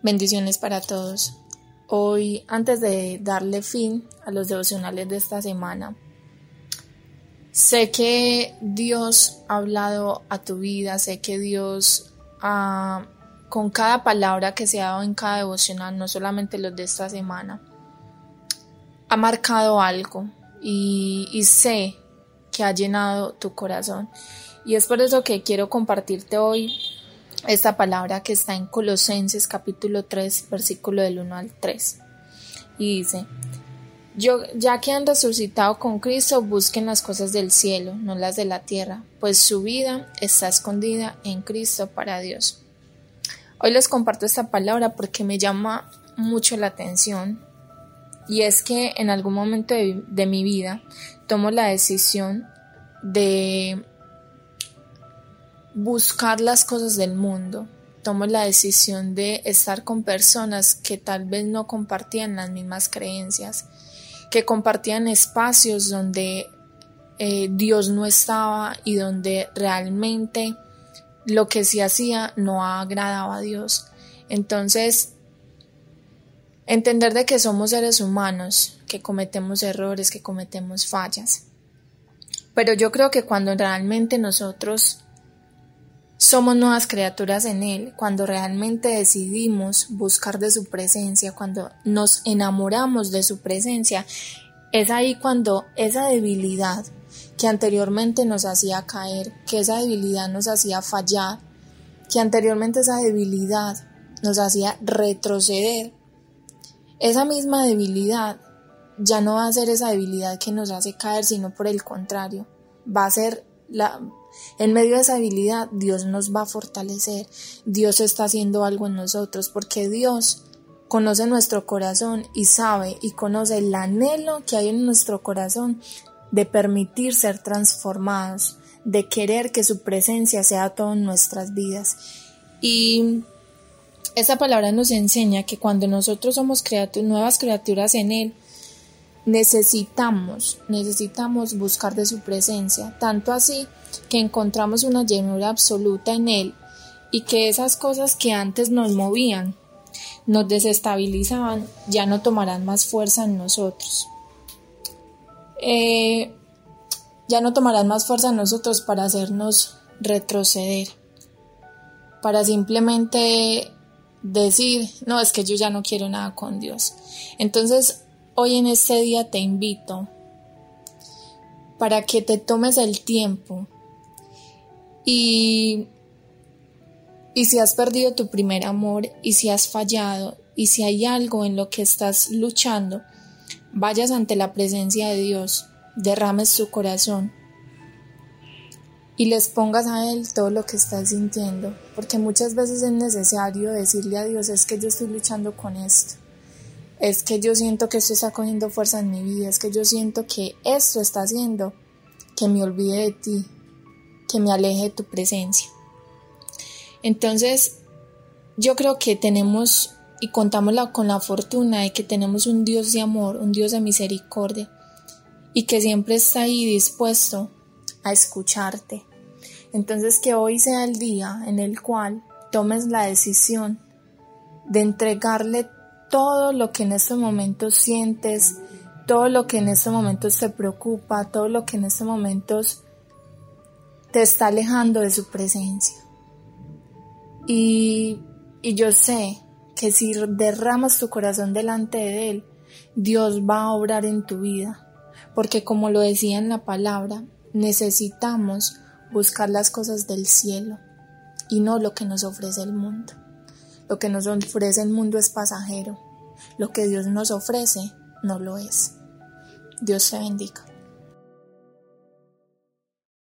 Bendiciones para todos. Hoy, antes de darle fin a los devocionales de esta semana, sé que Dios ha hablado a tu vida, sé que Dios ha, con cada palabra que se ha dado en cada devocional, no solamente los de esta semana, ha marcado algo y, y sé que ha llenado tu corazón. Y es por eso que quiero compartirte hoy esta palabra que está en Colosenses capítulo 3, versículo del 1 al 3. Y dice, yo, ya que han resucitado con Cristo, busquen las cosas del cielo, no las de la tierra, pues su vida está escondida en Cristo para Dios. Hoy les comparto esta palabra porque me llama mucho la atención y es que en algún momento de, de mi vida tomo la decisión de buscar las cosas del mundo. Tomo la decisión de estar con personas que tal vez no compartían las mismas creencias, que compartían espacios donde eh, Dios no estaba y donde realmente lo que se hacía no agradaba a Dios. Entonces, entender de que somos seres humanos, que cometemos errores, que cometemos fallas. Pero yo creo que cuando realmente nosotros somos nuevas criaturas en Él cuando realmente decidimos buscar de su presencia, cuando nos enamoramos de su presencia. Es ahí cuando esa debilidad que anteriormente nos hacía caer, que esa debilidad nos hacía fallar, que anteriormente esa debilidad nos hacía retroceder, esa misma debilidad ya no va a ser esa debilidad que nos hace caer, sino por el contrario, va a ser la, en medio de esa habilidad, Dios nos va a fortalecer. Dios está haciendo algo en nosotros porque Dios conoce nuestro corazón y sabe y conoce el anhelo que hay en nuestro corazón de permitir ser transformados, de querer que su presencia sea todo en nuestras vidas. Y esa palabra nos enseña que cuando nosotros somos nuevas criaturas en Él, necesitamos, necesitamos buscar de su presencia, tanto así que encontramos una llenura absoluta en Él y que esas cosas que antes nos movían, nos desestabilizaban, ya no tomarán más fuerza en nosotros. Eh, ya no tomarán más fuerza en nosotros para hacernos retroceder, para simplemente decir, no, es que yo ya no quiero nada con Dios. Entonces, hoy en este día te invito para que te tomes el tiempo y, y si has perdido tu primer amor y si has fallado y si hay algo en lo que estás luchando, vayas ante la presencia de Dios, derrames tu corazón y les pongas a Él todo lo que estás sintiendo, porque muchas veces es necesario decirle a Dios, es que yo estoy luchando con esto, es que yo siento que esto está cogiendo fuerza en mi vida, es que yo siento que esto está haciendo que me olvide de ti, que me aleje de tu presencia. Entonces, yo creo que tenemos y contamos con la fortuna de que tenemos un Dios de amor, un Dios de misericordia, y que siempre está ahí dispuesto a escucharte. Entonces, que hoy sea el día en el cual tomes la decisión de entregarle todo lo que en estos momentos sientes, todo lo que en estos momentos te preocupa, todo lo que en estos momentos te está alejando de su presencia. Y, y yo sé que si derramas tu corazón delante de Él, Dios va a obrar en tu vida. Porque como lo decía en la palabra, necesitamos buscar las cosas del cielo y no lo que nos ofrece el mundo. Lo que nos ofrece el mundo es pasajero. Lo que Dios nos ofrece no lo es. Dios te bendiga.